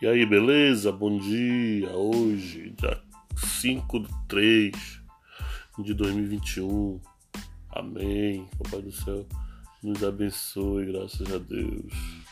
E aí, beleza? Bom dia. Hoje, dia 5 de 3 de 2021. Amém. Papai do céu nos abençoe, graças a Deus.